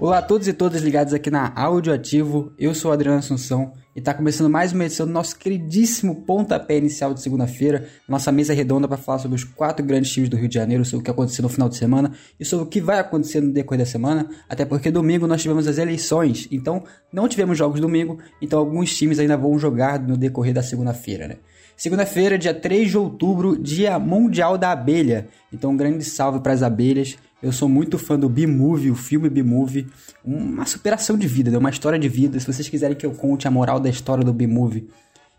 Olá a todos e todas ligados aqui na Áudio Ativo. Eu sou o Adriano Assunção e está começando mais uma edição do nosso queridíssimo pontapé inicial de segunda-feira, nossa mesa redonda para falar sobre os quatro grandes times do Rio de Janeiro, sobre o que aconteceu no final de semana e sobre o que vai acontecer no decorrer da semana, até porque domingo nós tivemos as eleições, então não tivemos jogos domingo, então alguns times ainda vão jogar no decorrer da segunda-feira, né? Segunda-feira, dia 3 de outubro, dia mundial da abelha. Então, um grande salve para as abelhas. Eu sou muito fã do B-Movie, o filme B-Movie. Uma superação de vida, uma história de vida. Se vocês quiserem que eu conte a moral da história do B-Movie,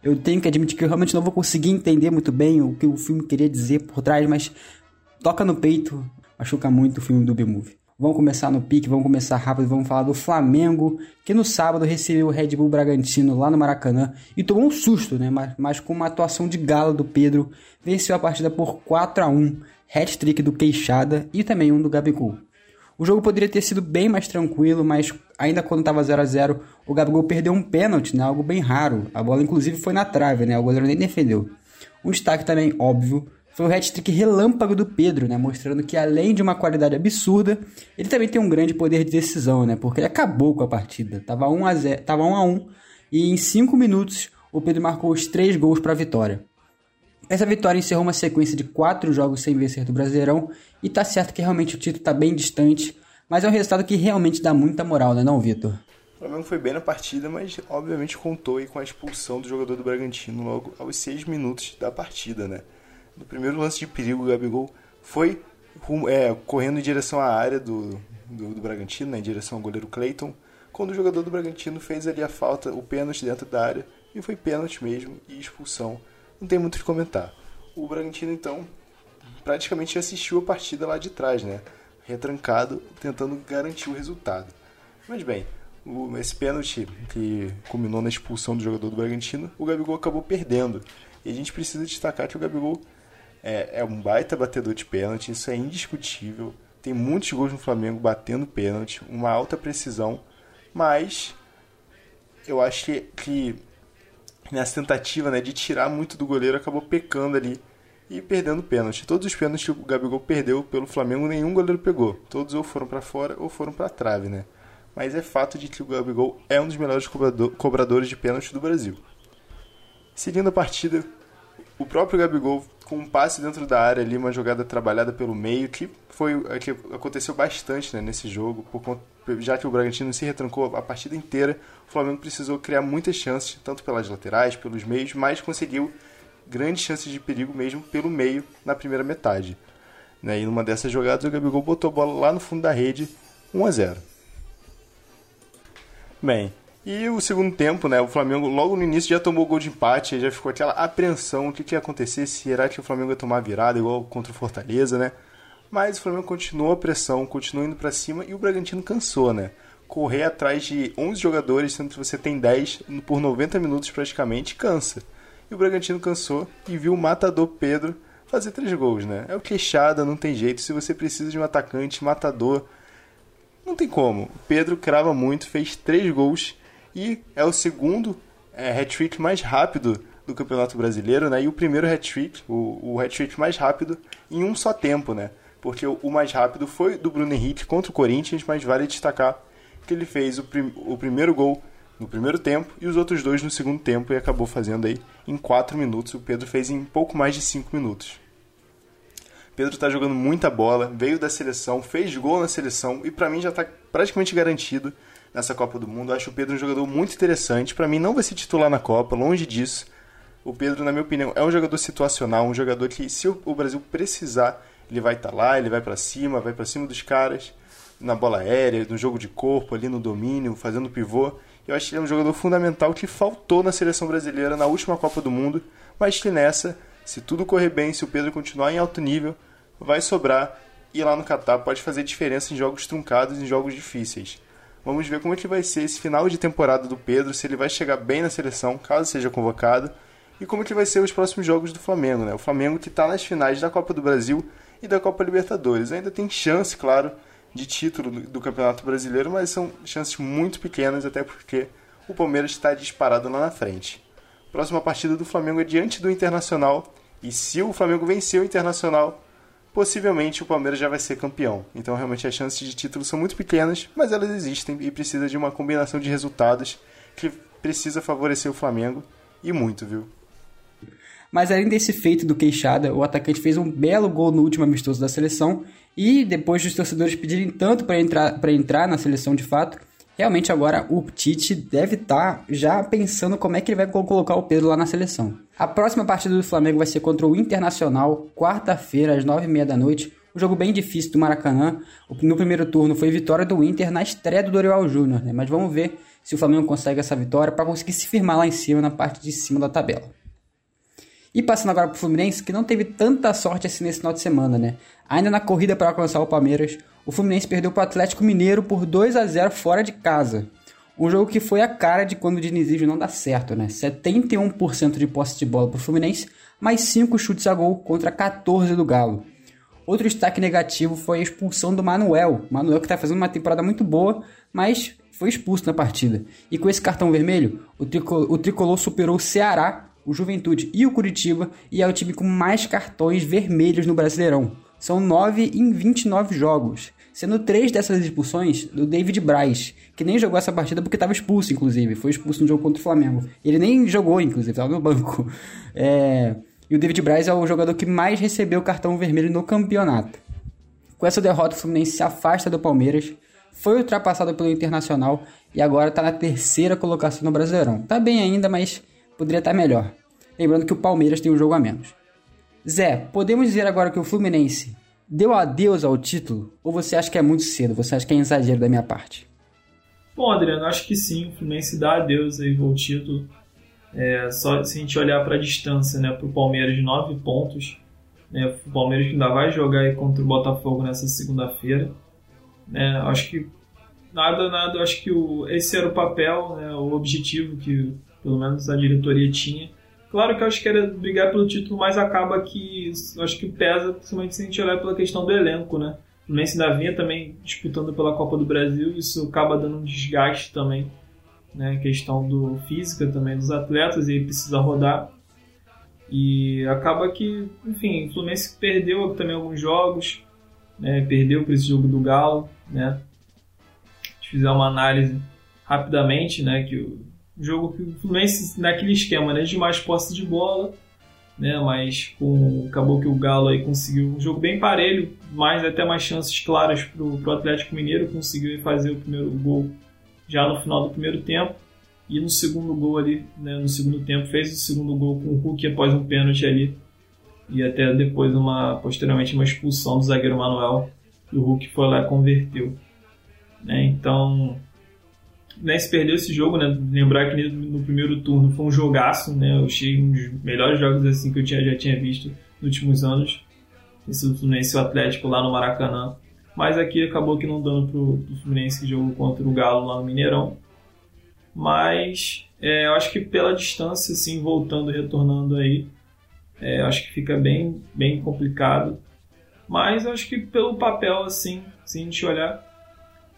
eu tenho que admitir que eu realmente não vou conseguir entender muito bem o que o filme queria dizer por trás, mas toca no peito, machuca muito o filme do B-Movie. Vamos começar no pique, vamos começar rápido, vamos falar do Flamengo, que no sábado recebeu o Red Bull Bragantino lá no Maracanã e tomou um susto, né? Mas, mas com uma atuação de gala do Pedro, venceu a partida por 4 a 1 hat-trick do Queixada e também um do Gabigol. O jogo poderia ter sido bem mais tranquilo, mas ainda quando estava 0 a 0 o Gabigol perdeu um pênalti, né? algo bem raro. A bola inclusive foi na trave, né? o goleiro nem defendeu. Um destaque também óbvio foi o hat-trick relâmpago do Pedro, né? Mostrando que além de uma qualidade absurda, ele também tem um grande poder de decisão, né? Porque ele acabou com a partida. Tava 1 a 0, tava 1 a 1 e em 5 minutos o Pedro marcou os 3 gols para a vitória. Essa vitória encerrou uma sequência de 4 jogos sem vencer do Brasileirão e tá certo que realmente o título tá bem distante, mas é um resultado que realmente dá muita moral, né, não, Vitor? O Flamengo foi bem na partida, mas obviamente contou aí com a expulsão do jogador do Bragantino logo aos 6 minutos da partida, né? no primeiro lance de perigo, o Gabigol foi é, correndo em direção à área do, do, do Bragantino, né, em direção ao goleiro Clayton, quando o jogador do Bragantino fez ali a falta, o pênalti dentro da área, e foi pênalti mesmo e expulsão. Não tem muito o que comentar. O Bragantino, então, praticamente assistiu a partida lá de trás, né? Retrancado, tentando garantir o resultado. Mas bem, o, esse pênalti que culminou na expulsão do jogador do Bragantino, o Gabigol acabou perdendo. E a gente precisa destacar que o Gabigol é, é um baita batedor de pênalti, isso é indiscutível. Tem muitos gols no Flamengo batendo pênalti, uma alta precisão, mas eu acho que, que nessa tentativa né, de tirar muito do goleiro acabou pecando ali e perdendo pênalti. Todos os pênaltis que o Gabigol perdeu pelo Flamengo, nenhum goleiro pegou. Todos ou foram para fora ou foram para trave, né? Mas é fato de que o Gabigol é um dos melhores cobradores de pênalti do Brasil. Seguindo a partida, o próprio Gabigol com um passe dentro da área ali, uma jogada trabalhada pelo meio, que foi que aconteceu bastante né, nesse jogo, por, já que o Bragantino se retrancou a partida inteira, o Flamengo precisou criar muitas chances, tanto pelas laterais, pelos meios, mas conseguiu grandes chances de perigo mesmo pelo meio na primeira metade. Né, e numa dessas jogadas o Gabigol botou a bola lá no fundo da rede, 1 a 0. Bem, e o segundo tempo, né? O Flamengo logo no início já tomou o gol de empate, já ficou aquela apreensão, o que, que ia acontecer, se era que o Flamengo ia tomar virada igual contra o Fortaleza, né? Mas o Flamengo continuou a pressão, continuou indo para cima e o Bragantino cansou, né? Correr atrás de 11 jogadores, sendo que você tem 10 por 90 minutos praticamente, cansa. E o Bragantino cansou e viu o matador Pedro fazer três gols, né? É o queixada, não tem jeito. Se você precisa de um atacante matador, não tem como. Pedro crava muito, fez três gols e é o segundo é, hat-trick mais rápido do Campeonato Brasileiro, né? E o primeiro hat-trick, o, o hat-trick mais rápido em um só tempo, né? Porque o, o, mais rápido foi do Bruno Henrique contra o Corinthians, mas vale destacar que ele fez o, prim, o primeiro gol no primeiro tempo e os outros dois no segundo tempo e acabou fazendo aí em 4 minutos. O Pedro fez em pouco mais de 5 minutos. Pedro está jogando muita bola, veio da seleção, fez gol na seleção e para mim já está praticamente garantido nessa Copa do Mundo. Eu acho o Pedro um jogador muito interessante. Para mim, não vai se titular na Copa, longe disso. O Pedro, na minha opinião, é um jogador situacional, um jogador que, se o Brasil precisar, ele vai estar tá lá, ele vai para cima, vai para cima dos caras, na bola aérea, no jogo de corpo, ali no domínio, fazendo pivô. Eu acho que ele é um jogador fundamental que faltou na seleção brasileira na última Copa do Mundo, mas que nessa, se tudo correr bem, se o Pedro continuar em alto nível, vai sobrar e lá no Catar pode fazer diferença em jogos truncados, em jogos difíceis. Vamos ver como é que vai ser esse final de temporada do Pedro, se ele vai chegar bem na seleção, caso seja convocado, e como é que vai ser os próximos jogos do Flamengo, né? O Flamengo que está nas finais da Copa do Brasil e da Copa Libertadores. Ainda tem chance, claro, de título do Campeonato Brasileiro, mas são chances muito pequenas, até porque o Palmeiras está disparado lá na frente. Próxima partida do Flamengo é diante do Internacional, e se o Flamengo vencer o Internacional, possivelmente o Palmeiras já vai ser campeão. Então, realmente, as chances de título são muito pequenas, mas elas existem e precisa de uma combinação de resultados que precisa favorecer o Flamengo e muito, viu? Mas além desse feito do Queixada, o atacante fez um belo gol no último amistoso da seleção e depois dos torcedores pedirem tanto para entrar, entrar na seleção de fato, realmente agora o Tite deve estar tá já pensando como é que ele vai colocar o Pedro lá na seleção. A próxima partida do Flamengo vai ser contra o Internacional, quarta-feira, às nove e meia da noite. Um jogo bem difícil do Maracanã. No primeiro turno foi vitória do Inter na estreia do Dorival Júnior, né? Mas vamos ver se o Flamengo consegue essa vitória para conseguir se firmar lá em cima, na parte de cima da tabela. E passando agora para o Fluminense, que não teve tanta sorte assim nesse final de semana, né? Ainda na corrida para alcançar o Palmeiras, o Fluminense perdeu para o Atlético Mineiro por 2 a 0 fora de casa. Um jogo que foi a cara de quando o dinizismo não dá certo, né? 71% de posse de bola para o Fluminense, mais 5 chutes a gol contra 14 do Galo. Outro destaque negativo foi a expulsão do Manuel. Manuel que está fazendo uma temporada muito boa, mas foi expulso na partida. E com esse cartão vermelho, o, o tricolor superou o Ceará o Juventude e o Curitiba, e é o time com mais cartões vermelhos no Brasileirão. São 9 em 29 jogos, sendo três dessas expulsões do David Braz, que nem jogou essa partida porque estava expulso, inclusive. Foi expulso no jogo contra o Flamengo. Ele nem jogou, inclusive, estava no banco. É... E o David Braz é o jogador que mais recebeu cartão vermelho no campeonato. Com essa derrota, o Fluminense se afasta do Palmeiras, foi ultrapassado pelo Internacional e agora está na terceira colocação no Brasileirão. Tá bem ainda, mas poderia estar melhor. Lembrando que o Palmeiras tem um jogo a menos. Zé, podemos dizer agora que o Fluminense deu adeus ao título? Ou você acha que é muito cedo? Você acha que é exagero da minha parte? Bom, Adriano, acho que sim. O Fluminense dá adeus aí ao título. É, só se a gente olhar para a distância, né, para o Palmeiras de 9 pontos. Né, o Palmeiras ainda vai jogar aí contra o Botafogo nessa segunda-feira. Né, acho que nada, nada. Acho que o, esse era o papel, né, o objetivo que pelo menos a diretoria tinha. Claro que eu acho que era brigar pelo título, mas acaba que acho que pesa, principalmente se a gente olhar pela questão do elenco, né? O Fluminense ainda vinha também disputando pela Copa do Brasil, isso acaba dando um desgaste também, né? Questão do física também dos atletas e precisa rodar. E acaba que, enfim, o Fluminense perdeu também alguns jogos, né? Perdeu para esse jogo do Galo, né? Se fizer uma análise rapidamente, né? Que jogo que o Fluminense naquele esquema, né, de mais posse de bola, né, mas com acabou que o Galo aí conseguiu um jogo bem parelho, mais até mais chances claras para o Atlético Mineiro, conseguiu fazer o primeiro gol já no final do primeiro tempo. E no segundo gol ali, né, no segundo tempo fez o segundo gol com o Hulk após um pênalti ali. E até depois uma posteriormente uma expulsão do zagueiro Manuel e o Hulk foi lá e converteu, né, então né, se perdeu esse jogo, né? Lembrar que no primeiro turno foi um jogaço, né? Eu achei um dos melhores jogos assim que eu tinha, já tinha visto nos últimos anos. Esse Fluminense e o Atlético lá no Maracanã. Mas aqui acabou que não dando pro, pro Fluminense que jogou contra o Galo lá no Mineirão. Mas é, eu acho que pela distância, assim, voltando, retornando aí, é, eu acho que fica bem, bem complicado. Mas eu acho que pelo papel, assim, se a gente olhar,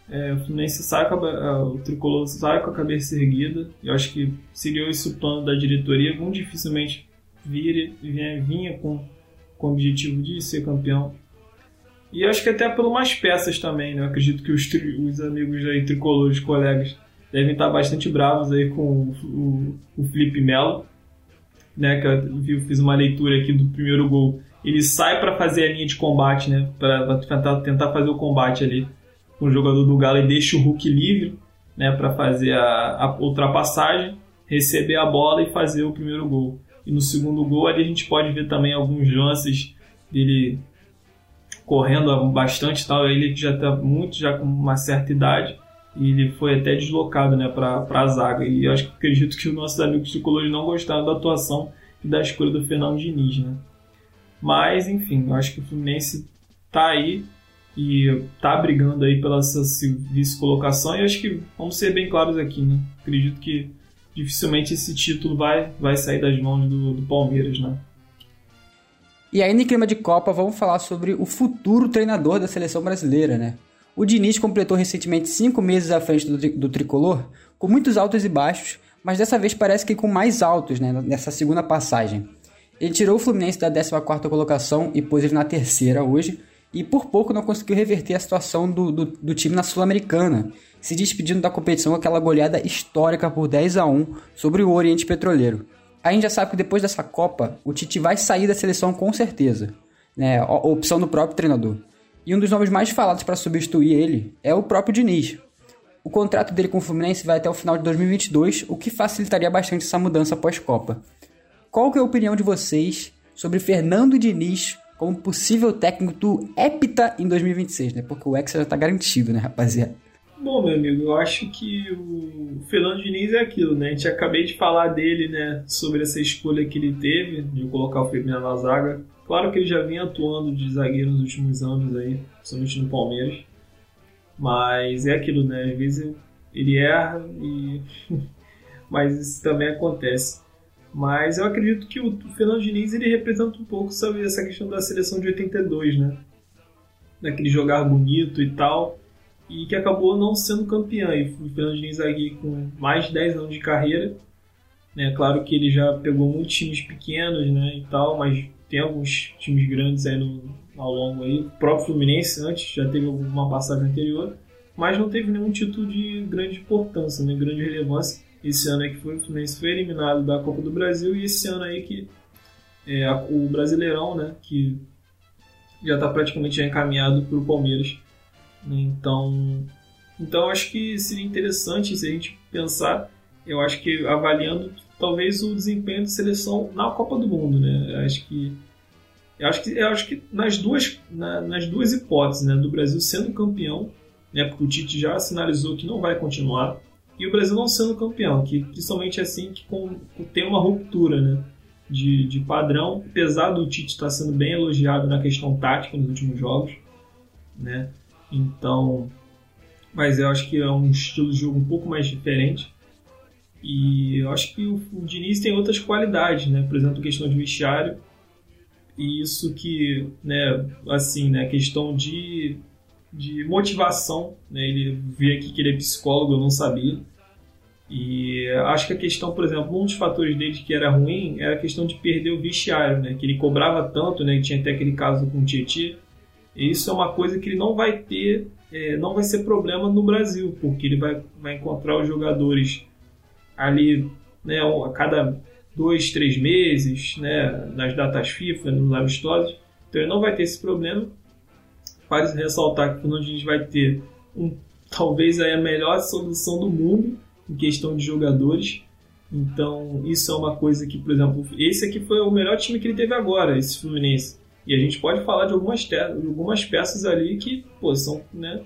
é, o Fluminense sai com a, o tricolor sai com a cabeça erguida. Eu acho que seria esse o plano da diretoria. Muito dificilmente vire, vinha, vinha com, com o objetivo de ser campeão. E acho que até por umas peças também, né? Eu acredito que os, os amigos aí, tricolores, colegas, devem estar bastante bravos aí com o, o, o Felipe Melo, né? Que eu fiz uma leitura aqui do primeiro gol. Ele sai para fazer a linha de combate, né? Para tentar, tentar fazer o combate ali com o jogador do Galo e deixa o Hulk livre né, para fazer a, a, ultrapassagem, receber a bola e fazer o primeiro gol. E no segundo gol ali a gente pode ver também alguns lances dele correndo bastante tal, ele já está muito já com uma certa idade e ele foi até deslocado né, para a zaga. E eu acho que acredito que os nossos amigos tricolores não gostaram da atuação e da escolha do Fernando Diniz. Né? Mas, enfim, eu acho que o Fluminense está aí e tá brigando aí pela essa vice-colocação. E acho que vamos ser bem claros aqui, né? Acredito que dificilmente esse título vai, vai sair das mãos do, do Palmeiras, né? E aí, em clima de Copa, vamos falar sobre o futuro treinador da seleção brasileira, né? O Diniz completou recentemente cinco meses à frente do, do tricolor, com muitos altos e baixos, mas dessa vez parece que com mais altos, né? Nessa segunda passagem. Ele tirou o Fluminense da 14 colocação e pôs ele na terceira hoje, e por pouco não conseguiu reverter a situação do, do, do time na Sul-Americana, se despedindo da competição com aquela goleada histórica por 10 a 1 sobre o Oriente Petroleiro. A gente já sabe que depois dessa Copa, o Tite vai sair da seleção com certeza, né? Opção do próprio treinador. E um dos nomes mais falados para substituir ele é o próprio Diniz. O contrato dele com o Fluminense vai até o final de 2022, o que facilitaria bastante essa mudança pós-Copa. Qual que é a opinião de vocês sobre Fernando Diniz como possível técnico do Epita em 2026, né? Porque o Hexa já tá garantido, né, rapaziada? Bom, meu amigo, eu acho que o Fernando Diniz é aquilo, né? A gente acabei de falar dele, né? Sobre essa escolha que ele teve de colocar o Firmino na zaga. Claro que ele já vinha atuando de zagueiro nos últimos anos aí, principalmente no Palmeiras. Mas é aquilo, né? Às vezes ele erra e. Mas isso também acontece. Mas eu acredito que o Fernando Diniz ele representa um pouco sabe, essa questão da seleção de 82, né? Daquele jogar bonito e tal, e que acabou não sendo campeão. E o Fernando Diniz aqui com mais de 10 anos de carreira, né? Claro que ele já pegou muitos times pequenos, né, e tal, mas tem alguns times grandes aí no, ao longo aí. O próprio Fluminense antes já teve uma passagem anterior, mas não teve nenhum título de grande importância, né, grande relevância esse ano aí que foi, o Fluminense foi eliminado da Copa do Brasil e esse ano aí que é, o Brasileirão, né, que já está praticamente encaminhado para o Palmeiras. Né, então, então acho que seria interessante se a gente pensar, eu acho que avaliando talvez o desempenho de seleção na Copa do Mundo, né? Eu acho que eu acho que eu acho que nas duas na, nas duas hipóteses, né, do Brasil sendo campeão, né, porque o Tite já sinalizou que não vai continuar e o Brasil não sendo campeão, que principalmente assim que com, tem uma ruptura né, de, de padrão, apesar do Tite estar sendo bem elogiado na questão tática nos últimos jogos, né? Então, mas eu acho que é um estilo de jogo um pouco mais diferente. E eu acho que o, o Diniz tem outras qualidades, né? Por exemplo, questão de vestiário. E isso que, né, assim, né, questão de de motivação. Né? Ele vê aqui que ele é psicólogo, eu não sabia. E acho que a questão, por exemplo, um dos fatores dele que era ruim era a questão de perder o vestiário, né? Que ele cobrava tanto, né? Tinha até aquele caso com o Tietchan. Isso é uma coisa que ele não vai ter, é, não vai ser problema no Brasil, porque ele vai, vai encontrar os jogadores ali, né? A cada dois, três meses, né? Nas datas FIFA, nos amistosos. Então ele não vai ter esse problema Vale ressaltar que o Fernando Diniz vai ter um, talvez a melhor solução do mundo em questão de jogadores. Então, isso é uma coisa que, por exemplo, esse aqui foi o melhor time que ele teve agora, esse Fluminense. E a gente pode falar de algumas, algumas peças ali que, pô, são, né,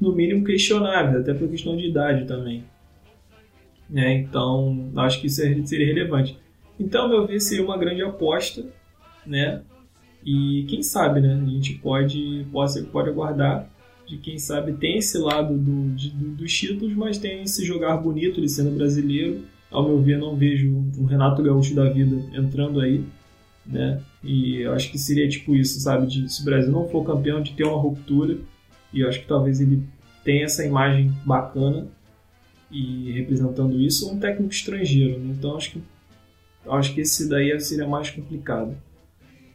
no mínimo questionáveis, até por questão de idade também. É, então, acho que isso é, seria relevante. Então, meu ver, seria uma grande aposta, né? E quem sabe, né? A gente pode, pode, pode aguardar de quem sabe tem esse lado do, de, do, dos títulos, mas tem esse jogar bonito, ele sendo brasileiro. Ao meu ver, não vejo um Renato Gaúcho da vida entrando aí, né? E eu acho que seria tipo isso, sabe? De, se o Brasil não for campeão, de ter uma ruptura. E eu acho que talvez ele tenha essa imagem bacana e representando isso, um técnico estrangeiro. Né? Então acho que acho que esse daí seria mais complicado.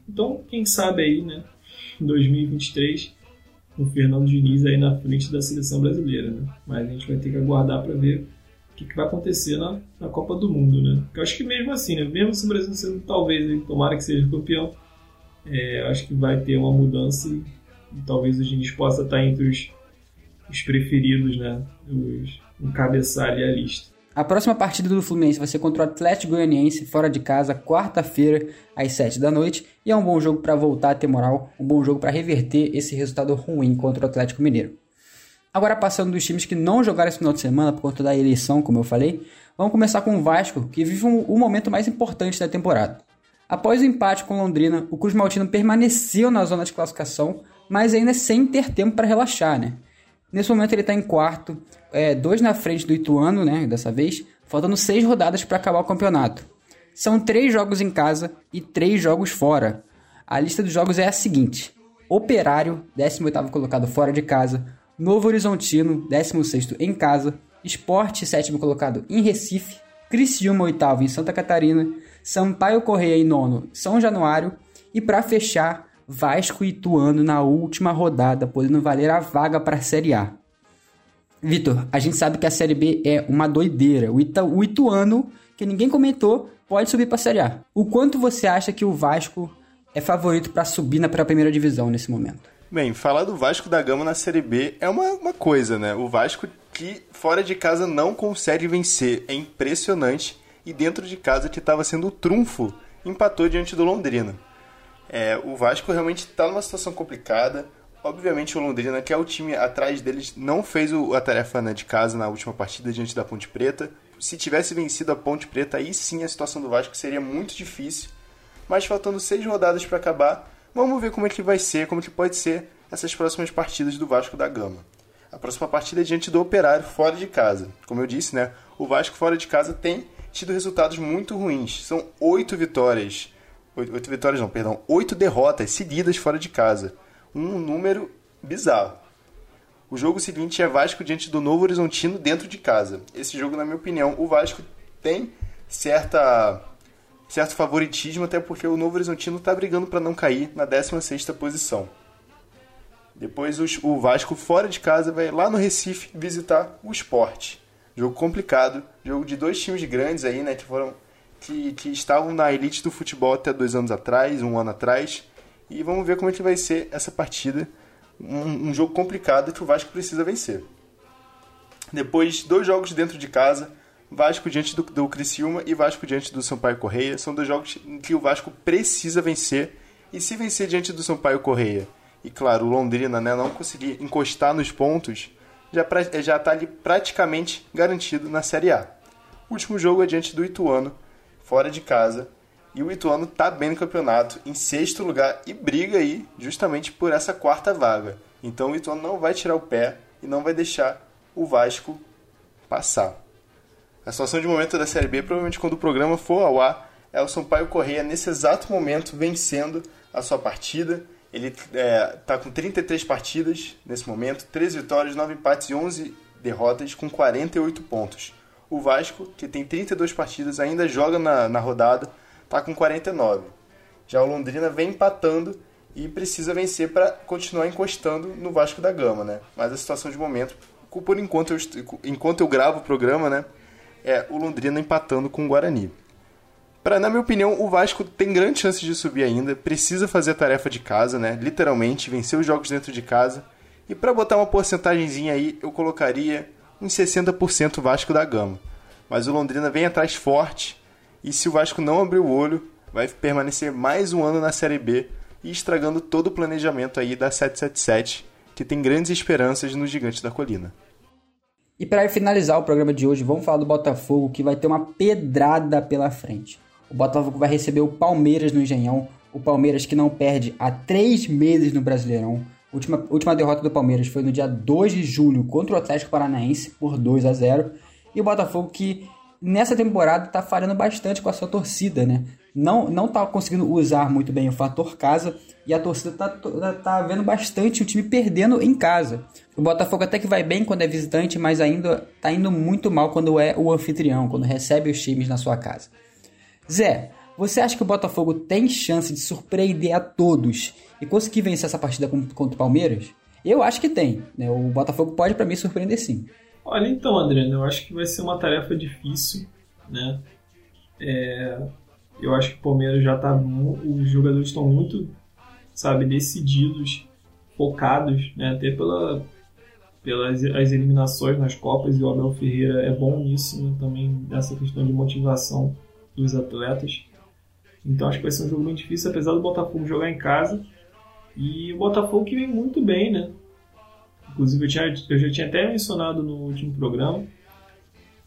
Então, quem sabe aí, né, em 2023, com o Fernando Diniz aí na frente da seleção brasileira, né? Mas a gente vai ter que aguardar para ver o que, que, vai acontecer na, na Copa do Mundo, né? Porque eu acho que mesmo assim, né, mesmo se o Brasil sendo talvez, tomara que seja campeão, é, acho que vai ter uma mudança e, e talvez o Diniz possa estar entre os, os preferidos, né? Os encabeçar ali a lista. A próxima partida do Fluminense vai ser contra o Atlético Goianiense, fora de casa, quarta-feira, às 7 da noite. E é um bom jogo para voltar a ter moral, um bom jogo para reverter esse resultado ruim contra o Atlético Mineiro. Agora, passando dos times que não jogaram esse final de semana por conta da eleição, como eu falei, vamos começar com o Vasco, que vive um, o momento mais importante da temporada. Após o empate com Londrina, o Cruz Maltino permaneceu na zona de classificação, mas ainda sem ter tempo para relaxar, né? Nesse momento ele está em quarto, é, dois na frente do Ituano, né? Dessa vez, faltando seis rodadas para acabar o campeonato. São três jogos em casa e três jogos fora. A lista dos jogos é a seguinte: Operário, 18 colocado fora de casa. Novo Horizontino, 16 em casa. Esporte, sétimo colocado em Recife. Criciúma oitavo em Santa Catarina, Sampaio Correia em nono, São Januário e para fechar, Vasco e Ituano na última rodada, podendo valer a vaga para a Série A. Vitor, a gente sabe que a Série B é uma doideira. O, Ita o Ituano, que ninguém comentou, pode subir para a Série A. O quanto você acha que o Vasco é favorito para subir na pra primeira divisão nesse momento? Bem, falar do Vasco da Gama na Série B é uma, uma coisa, né? O Vasco que fora de casa não consegue vencer. É impressionante. E dentro de casa, que estava sendo o trunfo, empatou diante do Londrina. É, o Vasco realmente está numa situação complicada. Obviamente o Londrina, que é o time atrás deles, não fez o, a tarefa né, de casa na última partida diante da Ponte Preta. Se tivesse vencido a Ponte Preta, aí sim a situação do Vasco seria muito difícil. Mas faltando seis rodadas para acabar, vamos ver como é que vai ser, como é que pode ser essas próximas partidas do Vasco da Gama. A próxima partida é diante do Operário fora de casa. Como eu disse, né, o Vasco fora de casa tem tido resultados muito ruins. São oito vitórias Oito vitórias não, perdão. Oito derrotas seguidas fora de casa. Um número bizarro. O jogo seguinte é Vasco diante do Novo Horizontino dentro de casa. Esse jogo, na minha opinião, o Vasco tem certa certo favoritismo, até porque o Novo Horizontino está brigando para não cair na 16ª posição. Depois o Vasco fora de casa vai lá no Recife visitar o Esporte. Jogo complicado, jogo de dois times grandes aí, né, que foram que, que estavam na elite do futebol até dois anos atrás, um ano atrás. E vamos ver como é que vai ser essa partida. Um, um jogo complicado que o Vasco precisa vencer. Depois, dois jogos dentro de casa. Vasco diante do, do Criciúma e Vasco diante do Sampaio Correia. São dois jogos que o Vasco precisa vencer. E se vencer diante do Sampaio Correia, e claro, o Londrina né, não conseguir encostar nos pontos, já já está ali praticamente garantido na Série A. O último jogo é diante do Ituano, fora de casa. E o Ituano está bem no campeonato, em sexto lugar, e briga aí justamente por essa quarta vaga. Então o Ituano não vai tirar o pé e não vai deixar o Vasco passar. A situação de momento da Série B, provavelmente quando o programa for ao ar, é o Sampaio Correia nesse exato momento vencendo a sua partida. Ele é, tá com 33 partidas nesse momento, 13 vitórias, 9 empates e 11 derrotas, com 48 pontos. O Vasco, que tem 32 partidas, ainda joga na, na rodada, está com 49. Já o Londrina vem empatando e precisa vencer para continuar encostando no Vasco da Gama, né? Mas a situação de momento, por enquanto eu, enquanto eu gravo o programa, né? É o Londrina empatando com o Guarani. Pra, na minha opinião, o Vasco tem grande chance de subir ainda, precisa fazer a tarefa de casa, né? Literalmente, vencer os jogos dentro de casa. E para botar uma porcentagemzinha aí, eu colocaria uns 60% Vasco da Gama. Mas o Londrina vem atrás forte e se o Vasco não abrir o olho, vai permanecer mais um ano na Série B e estragando todo o planejamento aí da 777, que tem grandes esperanças no Gigante da Colina. E para finalizar o programa de hoje, vamos falar do Botafogo, que vai ter uma pedrada pela frente. O Botafogo vai receber o Palmeiras no Engenhão, o Palmeiras que não perde há três meses no Brasileirão. Última, última derrota do Palmeiras foi no dia 2 de julho contra o Atlético Paranaense por 2 a 0 E o Botafogo que nessa temporada está falhando bastante com a sua torcida, né? Não, não tá conseguindo usar muito bem o fator casa e a torcida tá, tá vendo bastante o time perdendo em casa. O Botafogo até que vai bem quando é visitante, mas ainda tá indo muito mal quando é o anfitrião, quando recebe os times na sua casa. Zé, você acha que o Botafogo tem chance de surpreender a todos e conseguir vencer essa partida contra o Palmeiras? Eu acho que tem. Né? O Botafogo pode, para mim, surpreender sim. Olha, então, André, eu acho que vai ser uma tarefa difícil, né? É, eu acho que o Palmeiras já tá. Os jogadores estão muito, sabe, decididos, focados, né? Até pela, pelas as eliminações nas Copas e o Abel Ferreira é bom nisso, né? Também nessa questão de motivação dos atletas. Então acho que vai ser um jogo muito difícil, apesar do Botafogo jogar em casa. E o Botafogo que vem muito bem, né? Inclusive eu, tinha, eu já tinha até mencionado no último programa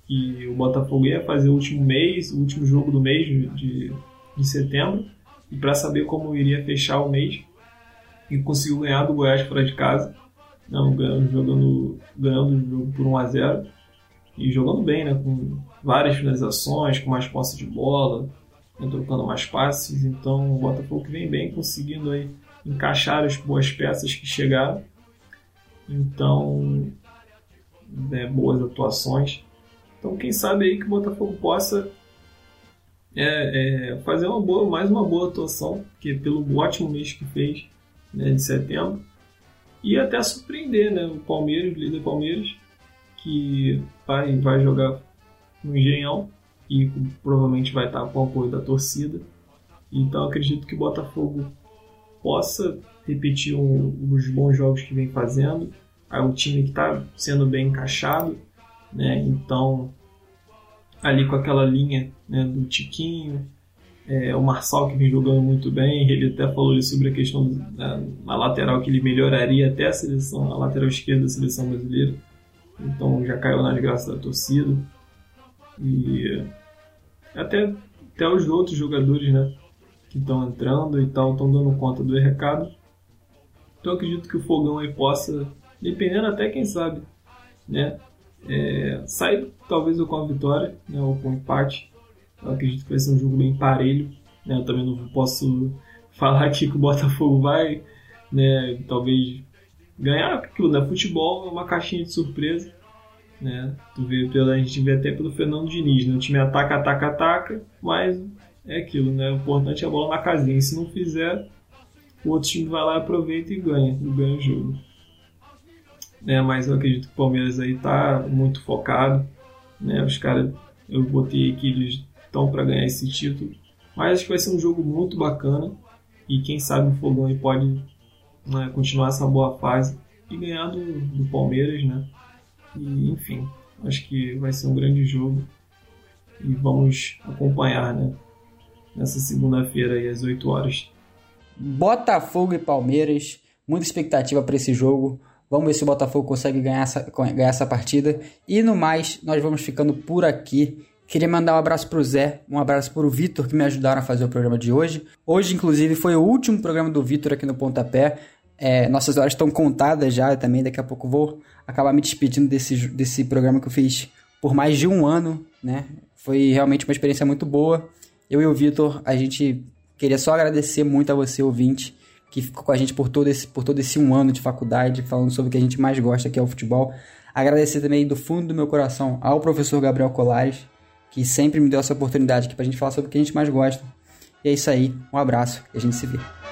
que o Botafogo ia fazer o último mês, o último jogo do mês de, de setembro, e para saber como iria fechar o mês, e conseguiu ganhar do Goiás fora de casa, não, ganhando, jogando, ganhando o jogo por 1 a 0 e jogando bem, né, com várias finalizações, com mais posse de bola, né, trocando mais passes. Então o Botafogo vem bem, conseguindo aí encaixar as boas peças que chegaram. Então, né, boas atuações. Então, quem sabe aí que o Botafogo possa é, é, fazer uma boa, mais uma boa atuação, que pelo ótimo mês que fez né, de setembro, e até surpreender né, o Palmeiras, o líder Palmeiras, que vai, vai jogar no Engenhão e provavelmente vai estar com o apoio da torcida. Então acredito que o Botafogo possa repetir um, os bons jogos que vem fazendo. Aí o time que está sendo bem encaixado, né? Então ali com aquela linha né, do Tiquinho, é, o Marçal que vem jogando muito bem, ele até falou sobre a questão da, na lateral que ele melhoraria até a seleção, a lateral esquerda da seleção brasileira. Então já caiu nas graças da torcida. E até, até os outros jogadores né, que estão entrando e tal, estão dando conta do recado. Então acredito que o Fogão aí possa, dependendo até quem sabe, né, é, sair talvez com a vitória né, ou com empate. Eu acredito que vai ser um jogo bem parelho. Né, eu também não posso falar aqui que o Botafogo vai, né, talvez ganhar, porque né, futebol é uma caixinha de surpresa. Né? Tu vê a gente vê até pelo Fernando Diniz, né? o time ataca, ataca, ataca, mas é aquilo, né? O importante é a bola na casinha. E se não fizer, o outro time vai lá, aproveita e ganha, e ganha o jogo. Né? Mas eu acredito que o Palmeiras aí tá muito focado, né? Os caras, eu botei aqui, eles estão para ganhar esse título. Mas acho que vai ser um jogo muito bacana e quem sabe o Fogão aí pode né, continuar essa boa fase e ganhar do, do Palmeiras, né? E, enfim, acho que vai ser um grande jogo e vamos acompanhar, né? Nessa segunda-feira às 8 horas. Botafogo e Palmeiras, muita expectativa para esse jogo. Vamos ver se o Botafogo consegue ganhar essa, ganhar essa partida. E no mais, nós vamos ficando por aqui. Queria mandar um abraço pro Zé, um abraço pro Vitor, que me ajudaram a fazer o programa de hoje. Hoje, inclusive, foi o último programa do Vitor aqui no Pontapé. É, nossas horas estão contadas já também, daqui a pouco vou acabar me despedindo desse, desse programa que eu fiz por mais de um ano, né? Foi realmente uma experiência muito boa. Eu e o Vitor, a gente queria só agradecer muito a você, ouvinte, que ficou com a gente por todo esse, por todo esse um ano de faculdade, falando sobre o que a gente mais gosta, que é o futebol. Agradecer também do fundo do meu coração ao professor Gabriel Colares, que sempre me deu essa oportunidade aqui pra gente falar sobre o que a gente mais gosta. E é isso aí, um abraço e a gente se vê.